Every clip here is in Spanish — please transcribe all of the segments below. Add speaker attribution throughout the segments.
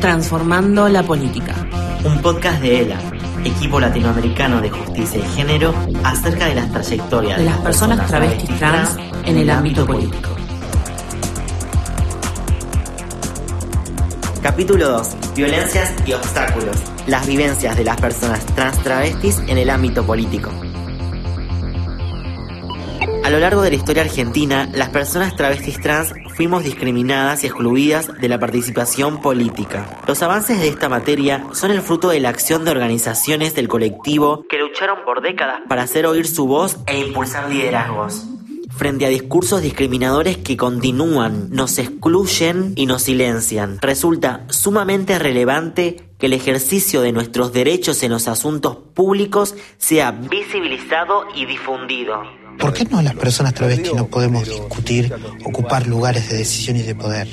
Speaker 1: Transformando la política.
Speaker 2: Un podcast de ELA, equipo latinoamericano de justicia y género, acerca de las trayectorias
Speaker 1: de las personas travestis trans en el ámbito político.
Speaker 2: Capítulo 2. Violencias y obstáculos. Las vivencias de las personas trans travestis en el ámbito político. A lo largo de la historia argentina, las personas travestis trans fuimos discriminadas y excluidas de la participación política. Los avances de esta materia son el fruto de la acción de organizaciones del colectivo que lucharon por décadas para hacer oír su voz e impulsar liderazgos. Frente a discursos discriminadores que continúan, nos excluyen y nos silencian, resulta sumamente relevante que el ejercicio de nuestros derechos en los asuntos públicos sea visibilizado y difundido.
Speaker 3: ¿Por qué no las personas travestis no podemos discutir, ocupar lugares de decisión y de poder?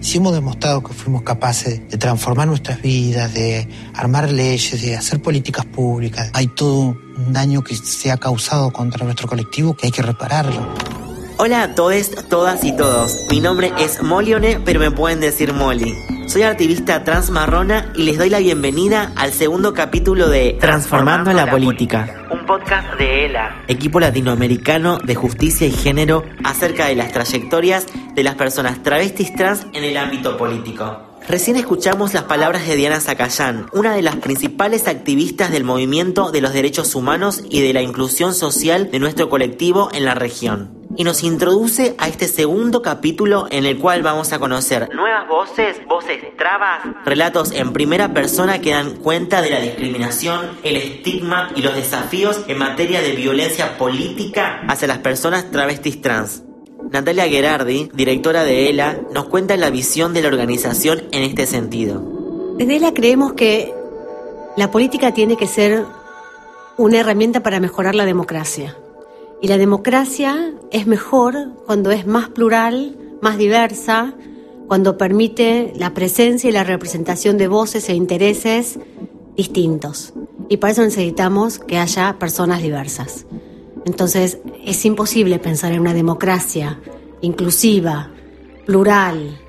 Speaker 3: Si hemos demostrado que fuimos capaces de transformar nuestras vidas, de armar leyes, de hacer políticas públicas, hay todo un daño que se ha causado contra nuestro colectivo que hay que repararlo.
Speaker 2: Hola a todos, todas y todos. Mi nombre es Molione, pero me pueden decir Molly. Soy activista transmarrona y les doy la bienvenida al segundo capítulo de Transformando la Política, un podcast de ELA, equipo latinoamericano de justicia y género, acerca de las trayectorias de las personas travestis trans en el ámbito político. Recién escuchamos las palabras de Diana Zacayán, una de las principales activistas del movimiento de los derechos humanos y de la inclusión social de nuestro colectivo en la región y nos introduce a este segundo capítulo en el cual vamos a conocer nuevas voces, voces trabas, relatos en primera persona que dan cuenta de la discriminación, el estigma y los desafíos en materia de violencia política hacia las personas travestis trans. Natalia Gerardi, directora de ELA, nos cuenta la visión de la organización en este sentido.
Speaker 4: Desde ELA creemos que la política tiene que ser una herramienta para mejorar la democracia. Y la democracia es mejor cuando es más plural, más diversa, cuando permite la presencia y la representación de voces e intereses distintos. Y para eso necesitamos que haya personas diversas. Entonces, es imposible pensar en una democracia inclusiva, plural,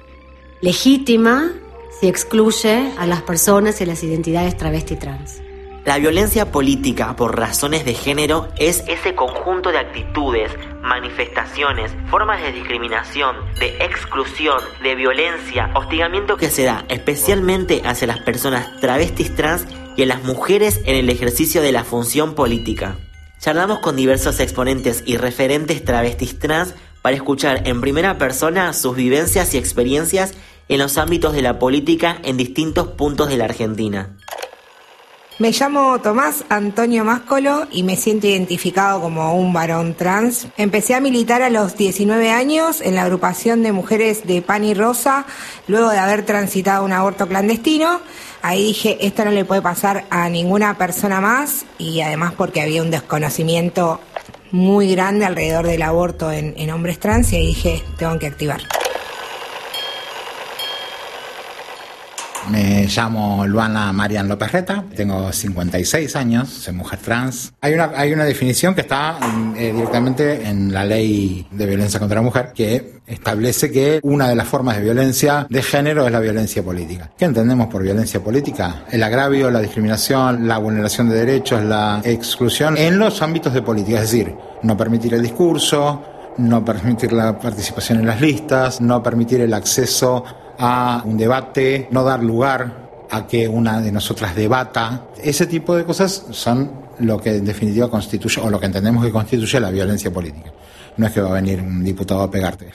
Speaker 4: legítima, si excluye a las personas y las identidades travesti trans.
Speaker 2: La violencia política por razones de género es ese conjunto de actitudes, manifestaciones, formas de discriminación, de exclusión, de violencia, hostigamiento que se da especialmente hacia las personas travestis trans y a las mujeres en el ejercicio de la función política. Charlamos con diversos exponentes y referentes travestis trans para escuchar en primera persona sus vivencias y experiencias en los ámbitos de la política en distintos puntos de la Argentina.
Speaker 5: Me llamo Tomás Antonio Máscolo y me siento identificado como un varón trans. Empecé a militar a los 19 años en la agrupación de mujeres de Pan y Rosa, luego de haber transitado un aborto clandestino. Ahí dije, esto no le puede pasar a ninguna persona más y además porque había un desconocimiento muy grande alrededor del aborto en, en hombres trans y ahí dije, tengo que activar.
Speaker 6: Me llamo Luana Marian López Reta, tengo 56 años, soy mujer trans. Hay una, hay una definición que está eh, directamente en la ley de violencia contra la mujer que establece que una de las formas de violencia de género es la violencia política. ¿Qué entendemos por violencia política? El agravio, la discriminación, la vulneración de derechos, la exclusión en los ámbitos de política, es decir, no permitir el discurso, no permitir la participación en las listas, no permitir el acceso a un debate, no dar lugar a que una de nosotras debata. Ese tipo de cosas son lo que en definitiva constituye, o lo que entendemos que constituye la violencia política. No es que va a venir un diputado a pegarte.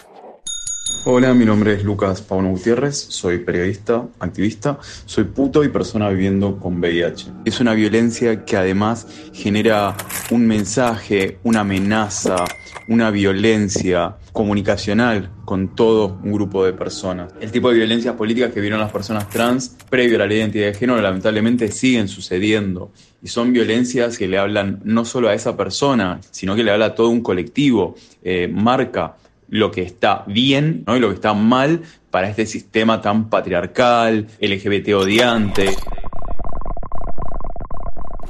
Speaker 7: Hola, mi nombre es Lucas Pauno Gutiérrez, soy periodista, activista, soy puto y persona viviendo con VIH. Es una violencia que además genera un mensaje, una amenaza, una violencia comunicacional con todo un grupo de personas. El tipo de violencias políticas que vieron las personas trans previo a la ley de identidad de género lamentablemente siguen sucediendo y son violencias que le hablan no solo a esa persona, sino que le habla a todo un colectivo, eh, marca lo que está bien y lo que está mal para este sistema tan patriarcal, LGBT odiante.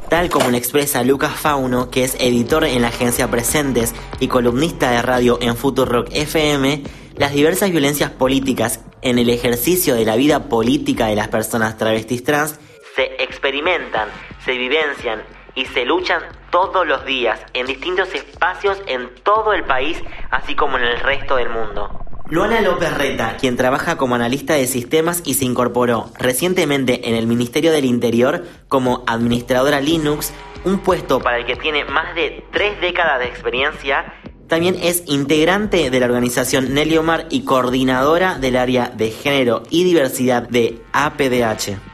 Speaker 2: Tal como lo expresa Lucas Fauno, que es editor en la agencia Presentes y columnista de radio en Rock FM, las diversas violencias políticas en el ejercicio de la vida política de las personas travestis trans se experimentan, se vivencian y se luchan todos los días en distintos espacios en todo el país, así como en el resto del mundo. Luana López Reta, quien trabaja como analista de sistemas y se incorporó recientemente en el Ministerio del Interior como administradora Linux, un puesto para el que tiene más de tres décadas de experiencia, también es integrante de la organización Neliomar y coordinadora del área de género y diversidad de APDH.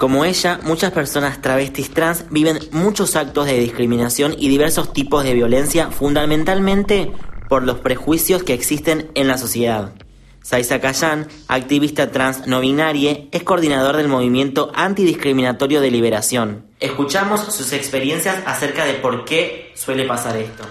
Speaker 2: Como ella, muchas personas travestis trans viven muchos actos de discriminación y diversos tipos de violencia, fundamentalmente por los prejuicios que existen en la sociedad. Saisa Kayan, activista trans no binaria, es coordinador del movimiento antidiscriminatorio de liberación. Escuchamos sus experiencias acerca de por qué suele pasar esto.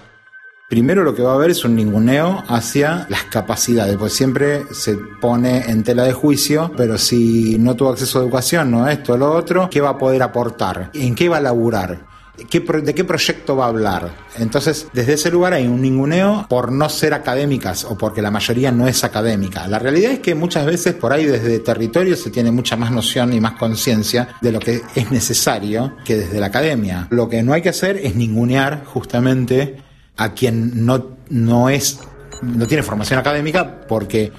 Speaker 6: Primero lo que va a haber es un ninguneo hacia las capacidades, pues siempre se pone en tela de juicio, pero si no tuvo acceso a educación, no esto, lo otro, ¿qué va a poder aportar? ¿En qué va a laburar? ¿De qué proyecto va a hablar? Entonces, desde ese lugar hay un ninguneo por no ser académicas o porque la mayoría no es académica. La realidad es que muchas veces por ahí desde territorio se tiene mucha más noción y más conciencia de lo que es necesario que desde la academia. Lo que no hay que hacer es ningunear justamente a quien no, no es, no tiene formación académica porque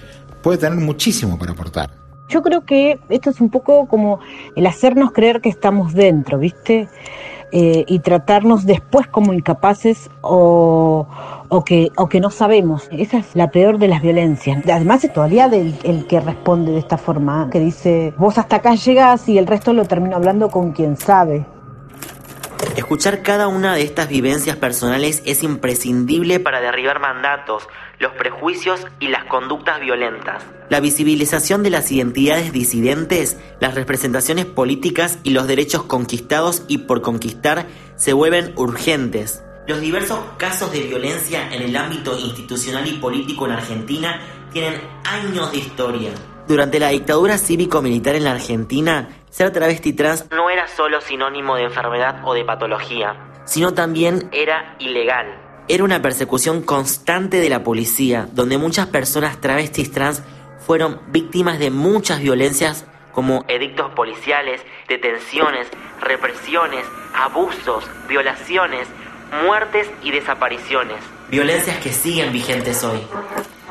Speaker 6: puede tener muchísimo para aportar.
Speaker 8: Yo creo que esto es un poco como el hacernos creer que estamos dentro, ¿viste? Eh, y tratarnos después como incapaces o, o, que, o que no sabemos. Esa es la peor de las violencias. Además es todavía del, el que responde de esta forma, que dice, vos hasta acá llegas y el resto lo termino hablando con quien sabe.
Speaker 2: Escuchar cada una de estas vivencias personales es imprescindible para derribar mandatos, los prejuicios y las conductas violentas. La visibilización de las identidades disidentes, las representaciones políticas y los derechos conquistados y por conquistar se vuelven urgentes. Los diversos casos de violencia en el ámbito institucional y político en Argentina tienen años de historia. Durante la dictadura cívico-militar en la Argentina, ser travesti trans no era solo sinónimo de enfermedad o de patología, sino también era ilegal. Era una persecución constante de la policía, donde muchas personas travestis trans fueron víctimas de muchas violencias como edictos policiales, detenciones, represiones, abusos, violaciones, muertes y desapariciones. Violencias que siguen vigentes hoy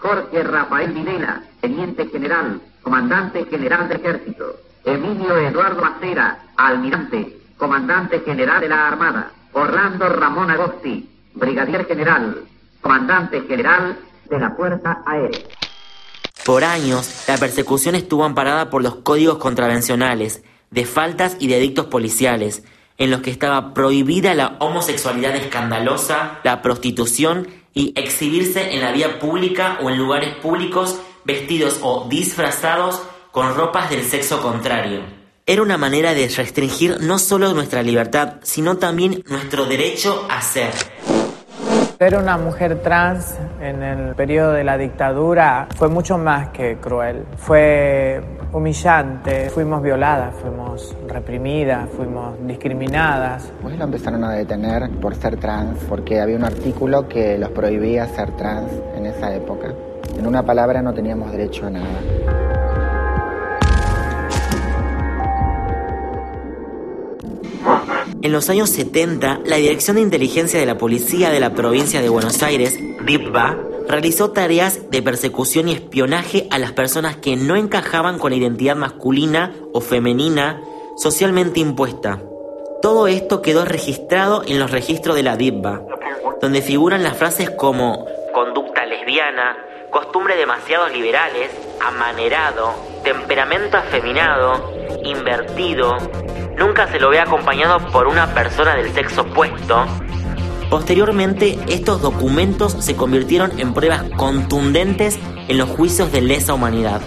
Speaker 9: Jorge Rafael Videla, teniente general, comandante general de ejército. Emilio Eduardo Macera, almirante, comandante general de la Armada. Orlando Ramón Agosti, brigadier general, comandante general de la Fuerza Aérea.
Speaker 2: Por años, la persecución estuvo amparada por los códigos contravencionales, de faltas y de edictos policiales, en los que estaba prohibida la homosexualidad escandalosa, la prostitución y exhibirse en la vía pública o en lugares públicos vestidos o disfrazados con ropas del sexo contrario. Era una manera de restringir no solo nuestra libertad, sino también nuestro derecho a ser.
Speaker 10: Ser una mujer trans en el periodo de la dictadura fue mucho más que cruel. Fue humillante, fuimos violadas, fuimos reprimidas, fuimos discriminadas.
Speaker 11: Pues lo empezaron a detener por ser trans, porque había un artículo que los prohibía ser trans en esa época. En una palabra no teníamos derecho a nada.
Speaker 2: En los años 70, la Dirección de Inteligencia de la Policía de la Provincia de Buenos Aires, DIPBA, realizó tareas de persecución y espionaje a las personas que no encajaban con la identidad masculina o femenina socialmente impuesta. Todo esto quedó registrado en los registros de la DIPBA, donde figuran las frases como conducta lesbiana, costumbre demasiado liberales, amanerado, temperamento afeminado, invertido, nunca se lo ve acompañado por una persona del sexo opuesto, Posteriormente, estos documentos se convirtieron en pruebas contundentes en los juicios de lesa humanidad.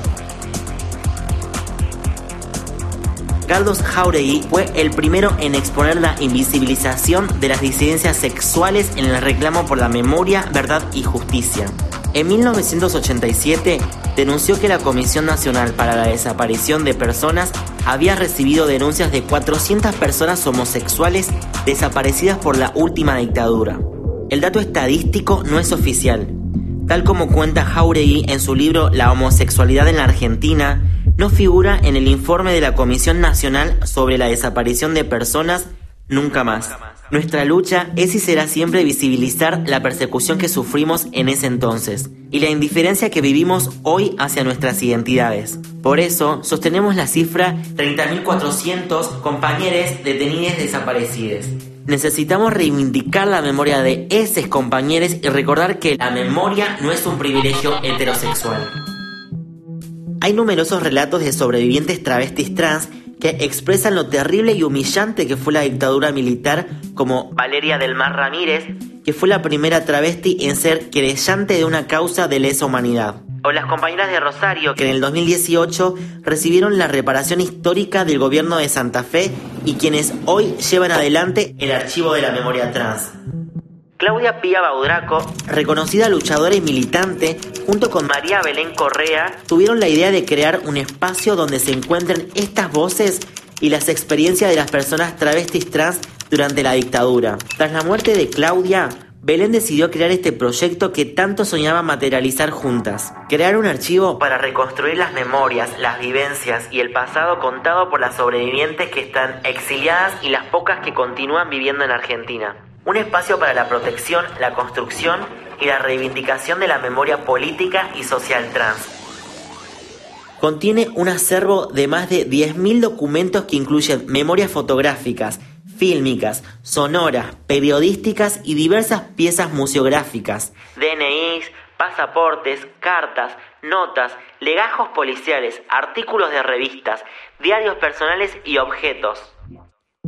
Speaker 2: Galdós Jauregui fue el primero en exponer la invisibilización de las disidencias sexuales en el reclamo por la memoria, verdad y justicia. En 1987 denunció que la Comisión Nacional para la Desaparición de Personas había recibido denuncias de 400 personas homosexuales desaparecidas por la última dictadura. El dato estadístico no es oficial. Tal como cuenta Jauregui en su libro La homosexualidad en la Argentina, no figura en el informe de la Comisión Nacional sobre la Desaparición de Personas nunca más. Nuestra lucha es y será siempre visibilizar la persecución que sufrimos en ese entonces y la indiferencia que vivimos hoy hacia nuestras identidades. Por eso sostenemos la cifra 30.400 compañeros detenidos desaparecidos. Necesitamos reivindicar la memoria de esos compañeros y recordar que la memoria no es un privilegio heterosexual. Hay numerosos relatos de sobrevivientes travestis trans que expresan lo terrible y humillante que fue la dictadura militar, como Valeria del Mar Ramírez, que fue la primera travesti en ser querellante de una causa de lesa humanidad. O las compañeras de Rosario, que en el 2018 recibieron la reparación histórica del gobierno de Santa Fe y quienes hoy llevan adelante el archivo de la memoria trans. Claudia Pía Baudraco, reconocida luchadora y militante, junto con María Belén Correa, tuvieron la idea de crear un espacio donde se encuentren estas voces y las experiencias de las personas travestis trans durante la dictadura. Tras la muerte de Claudia, Belén decidió crear este proyecto que tanto soñaba materializar juntas. Crear un archivo para reconstruir las memorias, las vivencias y el pasado contado por las sobrevivientes que están exiliadas y las pocas que continúan viviendo en Argentina un espacio para la protección, la construcción y la reivindicación de la memoria política y social trans. Contiene un acervo de más de 10.000 documentos que incluyen memorias fotográficas, fílmicas, sonoras, periodísticas y diversas piezas museográficas, DNIs, pasaportes, cartas, notas, legajos policiales, artículos de revistas, diarios personales y objetos.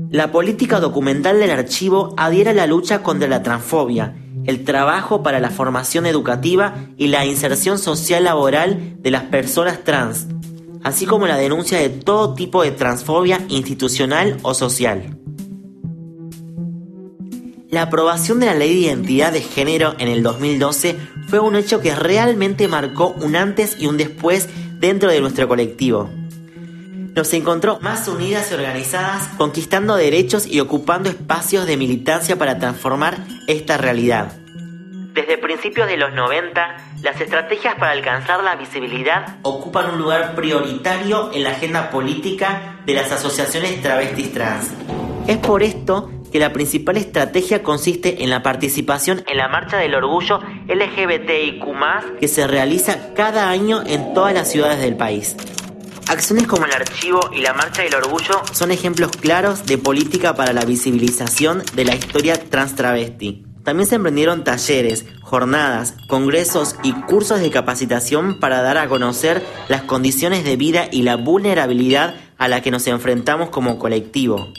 Speaker 2: La política documental del archivo adhiere a la lucha contra la transfobia, el trabajo para la formación educativa y la inserción social laboral de las personas trans, así como la denuncia de todo tipo de transfobia institucional o social. La aprobación de la Ley de Identidad de Género en el 2012 fue un hecho que realmente marcó un antes y un después dentro de nuestro colectivo nos encontró más unidas y organizadas, conquistando derechos y ocupando espacios de militancia para transformar esta realidad. Desde principios de los 90, las estrategias para alcanzar la visibilidad ocupan un lugar prioritario en la agenda política de las asociaciones travestis trans. Es por esto que la principal estrategia consiste en la participación en la Marcha del Orgullo LGBTIQ, que se realiza cada año en todas las ciudades del país. Acciones como el archivo y la Marcha del Orgullo son ejemplos claros de política para la visibilización de la historia trans travesti. También se emprendieron talleres, jornadas, congresos y cursos de capacitación para dar a conocer las condiciones de vida y la vulnerabilidad a la que nos enfrentamos como colectivo.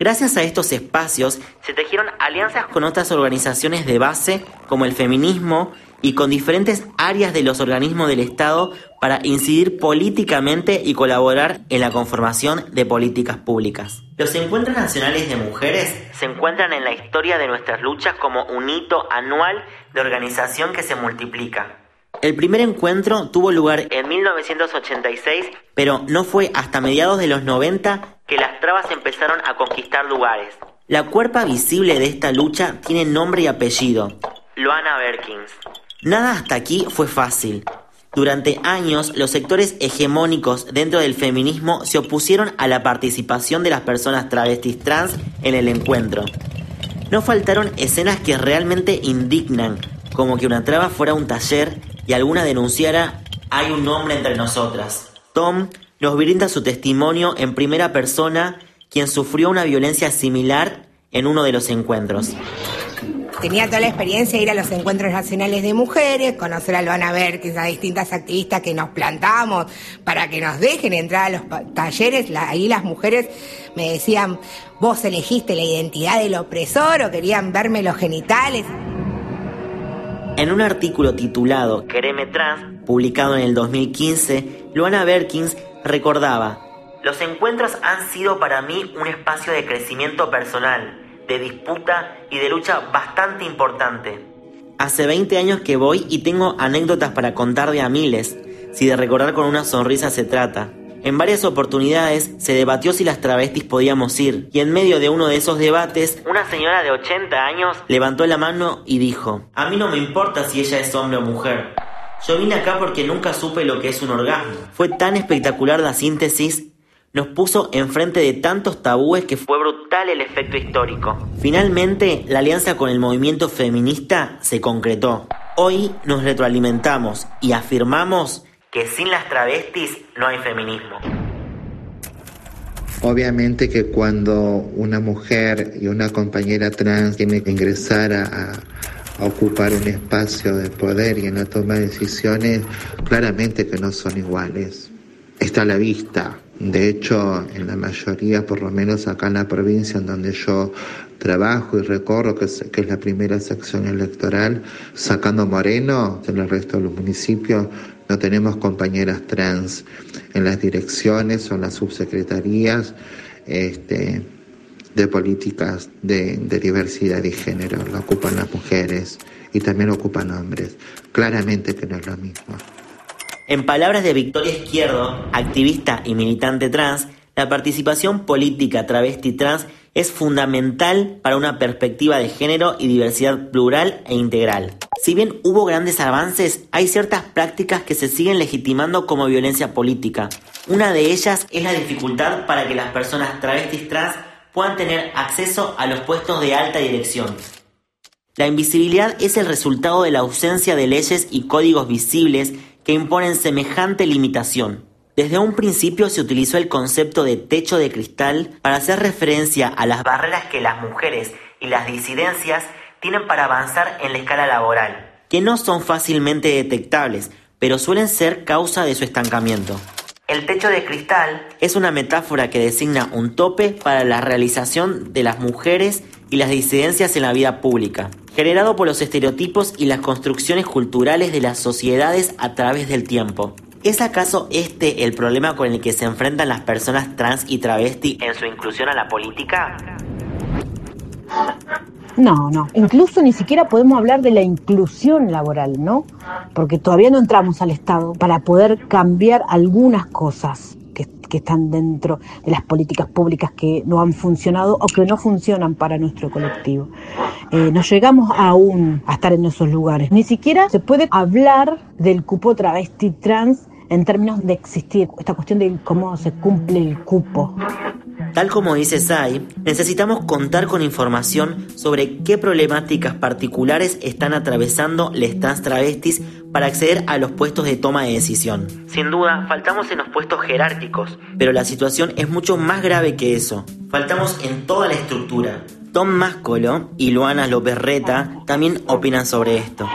Speaker 2: Gracias a estos espacios se tejieron alianzas con otras organizaciones de base como el feminismo y con diferentes áreas de los organismos del Estado para incidir políticamente y colaborar en la conformación de políticas públicas. Los encuentros nacionales de mujeres se encuentran en la historia de nuestras luchas como un hito anual de organización que se multiplica. El primer encuentro tuvo lugar en 1986, pero no fue hasta mediados de los 90 que las trabas empezaron a conquistar lugares. La cuerpa visible de esta lucha tiene nombre y apellido, Loana Berkins. Nada hasta aquí fue fácil. Durante años, los sectores hegemónicos dentro del feminismo se opusieron a la participación de las personas travestis trans en el encuentro. No faltaron escenas que realmente indignan, como que una traba fuera un taller y alguna denunciara hay un hombre entre nosotras. Tom nos brinda su testimonio en primera persona, quien sufrió una violencia similar en uno de los encuentros
Speaker 5: tenía toda la experiencia de ir a los encuentros nacionales de mujeres, conocer a Luana Berkins, a distintas activistas que nos plantamos para que nos dejen entrar a los talleres. ahí las mujeres me decían, vos elegiste la identidad del opresor o querían verme los genitales.
Speaker 2: En un artículo titulado Quereme Trans, publicado en el 2015, Luana Berkins recordaba, Los encuentros han sido para mí un espacio de crecimiento personal, de disputa y de lucha bastante importante. Hace 20 años que voy y tengo anécdotas para contar de a miles, si de recordar con una sonrisa se trata. En varias oportunidades se debatió si las travestis podíamos ir, y en medio de uno de esos debates, una señora de 80 años levantó la mano y dijo, a mí no me importa si ella es hombre o mujer. Yo vine acá porque nunca supe lo que es un orgasmo. Fue tan espectacular la síntesis, nos puso enfrente de tantos tabúes que fue brutal el efecto histórico. Finalmente, la alianza con el movimiento feminista se concretó. Hoy nos retroalimentamos y afirmamos que sin las travestis no hay feminismo.
Speaker 12: Obviamente que cuando una mujer y una compañera trans tiene que ingresar a, a, ocupar un espacio de poder y en la toma de decisiones, claramente que no son iguales. Está a la vista. De hecho, en la mayoría, por lo menos acá en la provincia en donde yo trabajo y recorro, que es, que es la primera sección electoral, sacando Moreno, en el resto de los municipios, no tenemos compañeras trans en las direcciones o en las subsecretarías este, de políticas de, de diversidad y género. Lo ocupan las mujeres y también lo ocupan hombres. Claramente que no es lo mismo.
Speaker 2: En palabras de Victoria Izquierdo, activista y militante trans, la participación política travesti trans es fundamental para una perspectiva de género y diversidad plural e integral. Si bien hubo grandes avances, hay ciertas prácticas que se siguen legitimando como violencia política. Una de ellas es la dificultad para que las personas travestis trans puedan tener acceso a los puestos de alta dirección. La invisibilidad es el resultado de la ausencia de leyes y códigos visibles que imponen semejante limitación. Desde un principio se utilizó el concepto de techo de cristal para hacer referencia a las barreras que las mujeres y las disidencias tienen para avanzar en la escala laboral, que no son fácilmente detectables, pero suelen ser causa de su estancamiento. El techo de cristal es una metáfora que designa un tope para la realización de las mujeres y las disidencias en la vida pública, generado por los estereotipos y las construcciones culturales de las sociedades a través del tiempo. ¿Es acaso este el problema con el que se enfrentan las personas trans y travesti en su inclusión a la política?
Speaker 8: No, no. Incluso ni siquiera podemos hablar de la inclusión laboral, ¿no? Porque todavía no entramos al Estado para poder cambiar algunas cosas que, están dentro de las políticas públicas que no han funcionado o que no funcionan para nuestro colectivo. Eh, no llegamos aún a estar en esos lugares. Ni siquiera se puede hablar del cupo travesti trans en términos de existir, esta cuestión de cómo se cumple el cupo.
Speaker 2: Tal como dice Sai, necesitamos contar con información sobre qué problemáticas particulares están atravesando les trans travestis para acceder a los puestos de toma de decisión. Sin duda, faltamos en los puestos jerárquicos, pero la situación es mucho más grave que eso. Faltamos en toda la estructura. Tom Máscolo y Luana López Reta también opinan sobre esto.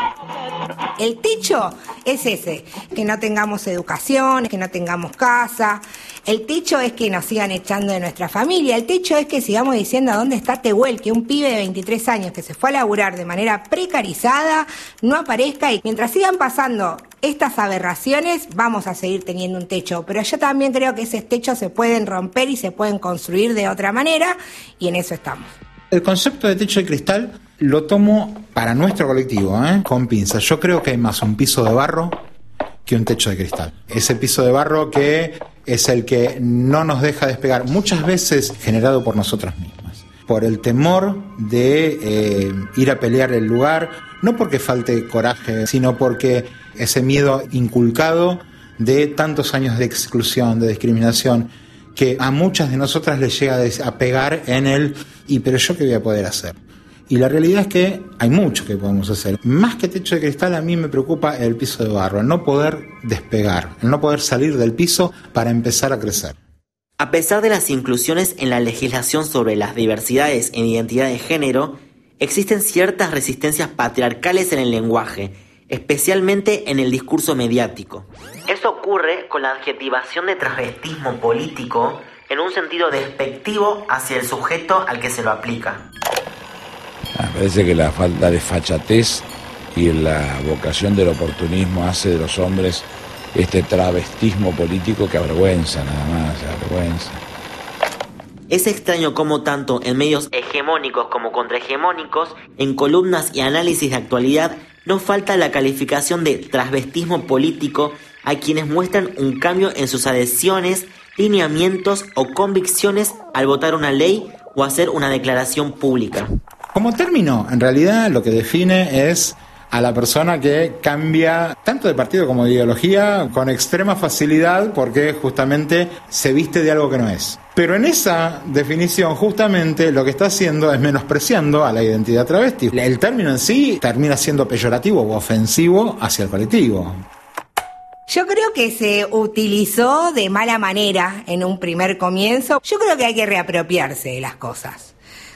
Speaker 5: El techo es ese, que no tengamos educación, que no tengamos casa. El techo es que nos sigan echando de nuestra familia. El techo es que sigamos diciendo a dónde está Tehuel, que un pibe de 23 años que se fue a laburar de manera precarizada no aparezca y mientras sigan pasando estas aberraciones vamos a seguir teniendo un techo. Pero yo también creo que esos techos se pueden romper y se pueden construir de otra manera y en eso estamos.
Speaker 6: El concepto de techo de cristal lo tomo para nuestro colectivo, ¿eh? con pinzas. Yo creo que hay más un piso de barro que un techo de cristal. Ese piso de barro que es el que no nos deja despegar, muchas veces generado por nosotras mismas, por el temor de eh, ir a pelear el lugar, no porque falte coraje, sino porque ese miedo inculcado de tantos años de exclusión, de discriminación, que a muchas de nosotras les llega a pegar en el, y pero yo qué voy a poder hacer. Y la realidad es que hay mucho que podemos hacer. Más que techo de cristal, a mí me preocupa el piso de barro, el no poder despegar, el no poder salir del piso para empezar a crecer.
Speaker 2: A pesar de las inclusiones en la legislación sobre las diversidades en identidad de género, existen ciertas resistencias patriarcales en el lenguaje, especialmente en el discurso mediático. Eso ocurre con la adjetivación de travestismo político en un sentido despectivo hacia el sujeto al que se lo aplica.
Speaker 13: Me parece que la falta de fachatez y la vocación del oportunismo hace de los hombres este travestismo político que avergüenza nada más, avergüenza.
Speaker 2: Es extraño cómo tanto en medios hegemónicos como contrahegemónicos, en columnas y análisis de actualidad, no falta la calificación de transvestismo político a quienes muestran un cambio en sus adhesiones, lineamientos o convicciones al votar una ley o hacer una declaración pública.
Speaker 6: Como término, en realidad lo que define es a la persona que cambia tanto de partido como de ideología con extrema facilidad porque justamente se viste de algo que no es. Pero en esa definición justamente lo que está haciendo es menospreciando a la identidad travesti. El término en sí termina siendo peyorativo o ofensivo hacia el colectivo.
Speaker 5: Yo creo que se utilizó de mala manera en un primer comienzo. Yo creo que hay que reapropiarse de las cosas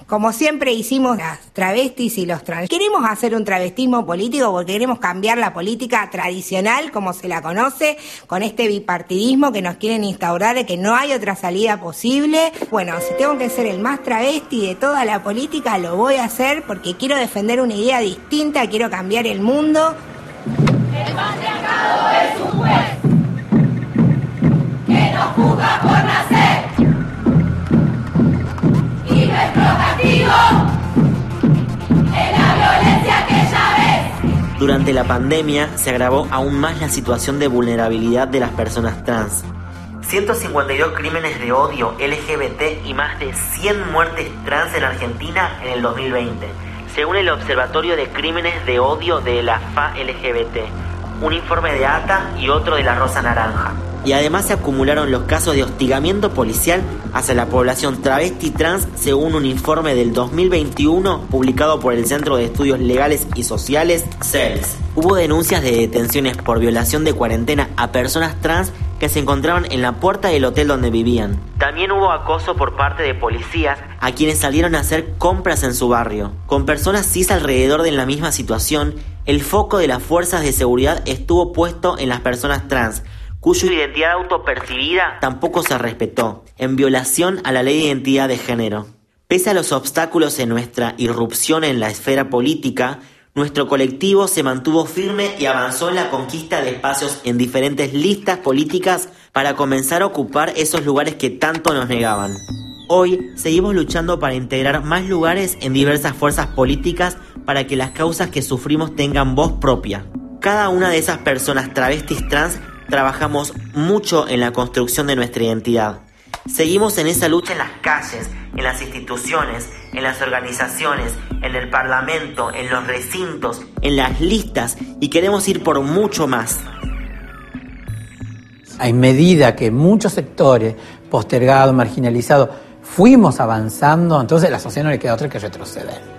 Speaker 5: como siempre hicimos las travestis y los trans. Queremos hacer un travestismo político porque queremos cambiar la política tradicional como se la conoce, con este bipartidismo que nos quieren instaurar, de que no hay otra salida posible. Bueno, si tengo que ser el más travesti de toda la política, lo voy a hacer porque quiero defender una idea distinta, quiero cambiar el mundo.
Speaker 14: El patriarcado es un juez que nos juzga por nacer. Y nuestro
Speaker 2: Durante la pandemia se agravó aún más la situación de vulnerabilidad de las personas trans. 152 crímenes de odio LGBT y más de 100 muertes trans en Argentina en el 2020, según el Observatorio de Crímenes de Odio de la FA LGBT, un informe de ATA y otro de la Rosa Naranja. Y además se acumularon los casos de hostigamiento policial hacia la población travesti trans según un informe del 2021 publicado por el Centro de Estudios Legales y Sociales, CELS. Hubo denuncias de detenciones por violación de cuarentena a personas trans que se encontraban en la puerta del hotel donde vivían. También hubo acoso por parte de policías a quienes salieron a hacer compras en su barrio. Con personas cis alrededor de la misma situación, el foco de las fuerzas de seguridad estuvo puesto en las personas trans, cuya identidad autopercibida tampoco se respetó, en violación a la ley de identidad de género. Pese a los obstáculos en nuestra irrupción en la esfera política, nuestro colectivo se mantuvo firme y avanzó en la conquista de espacios en diferentes listas políticas para comenzar a ocupar esos lugares que tanto nos negaban. Hoy seguimos luchando para integrar más lugares en diversas fuerzas políticas para que las causas que sufrimos tengan voz propia. Cada una de esas personas travestis trans trabajamos mucho en la construcción de nuestra identidad. Seguimos en esa lucha en las calles, en las instituciones, en las organizaciones, en el parlamento, en los recintos, en las listas y queremos ir por mucho más.
Speaker 15: En medida que muchos sectores postergados, marginalizados, fuimos avanzando, entonces a la sociedad no le queda otra que retroceder.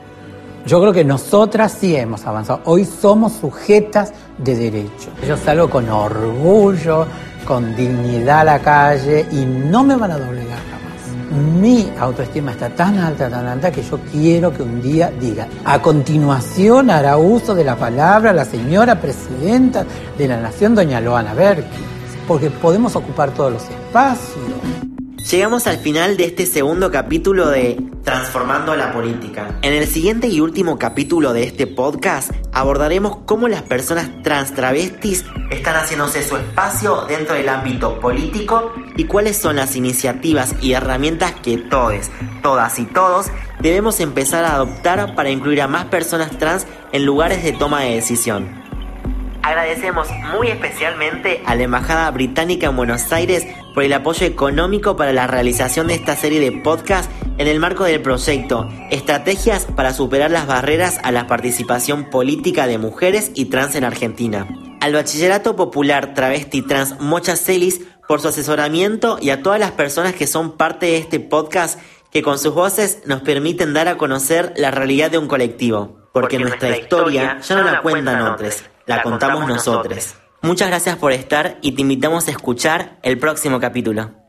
Speaker 15: Yo creo que nosotras sí hemos avanzado. Hoy somos sujetas de derecho. Yo salgo con orgullo, con dignidad a la calle y no me van a doblegar jamás. Mi autoestima está tan alta, tan alta que yo quiero que un día diga, a continuación hará uso de la palabra la señora presidenta de la Nación, doña Loana Berki, porque podemos ocupar todos los espacios.
Speaker 2: Llegamos al final de este segundo capítulo de Transformando la Política. En el siguiente y último capítulo de este podcast abordaremos cómo las personas trans travestis están haciéndose su espacio dentro del ámbito político y cuáles son las iniciativas y herramientas que todos, todas y todos debemos empezar a adoptar para incluir a más personas trans en lugares de toma de decisión. Agradecemos muy especialmente a la Embajada Británica en Buenos Aires por el apoyo económico para la realización de esta serie de podcast en el marco del proyecto Estrategias para superar las barreras a la participación política de mujeres y trans en Argentina. Al Bachillerato Popular Travesti Trans Mocha Celis por su asesoramiento y a todas las personas que son parte de este podcast que con sus voces nos permiten dar a conocer la realidad de un colectivo, porque, nuestra historia ya no la cuentan otros, la contamos nosotros. Muchas gracias por estar y te invitamos a escuchar el próximo capítulo.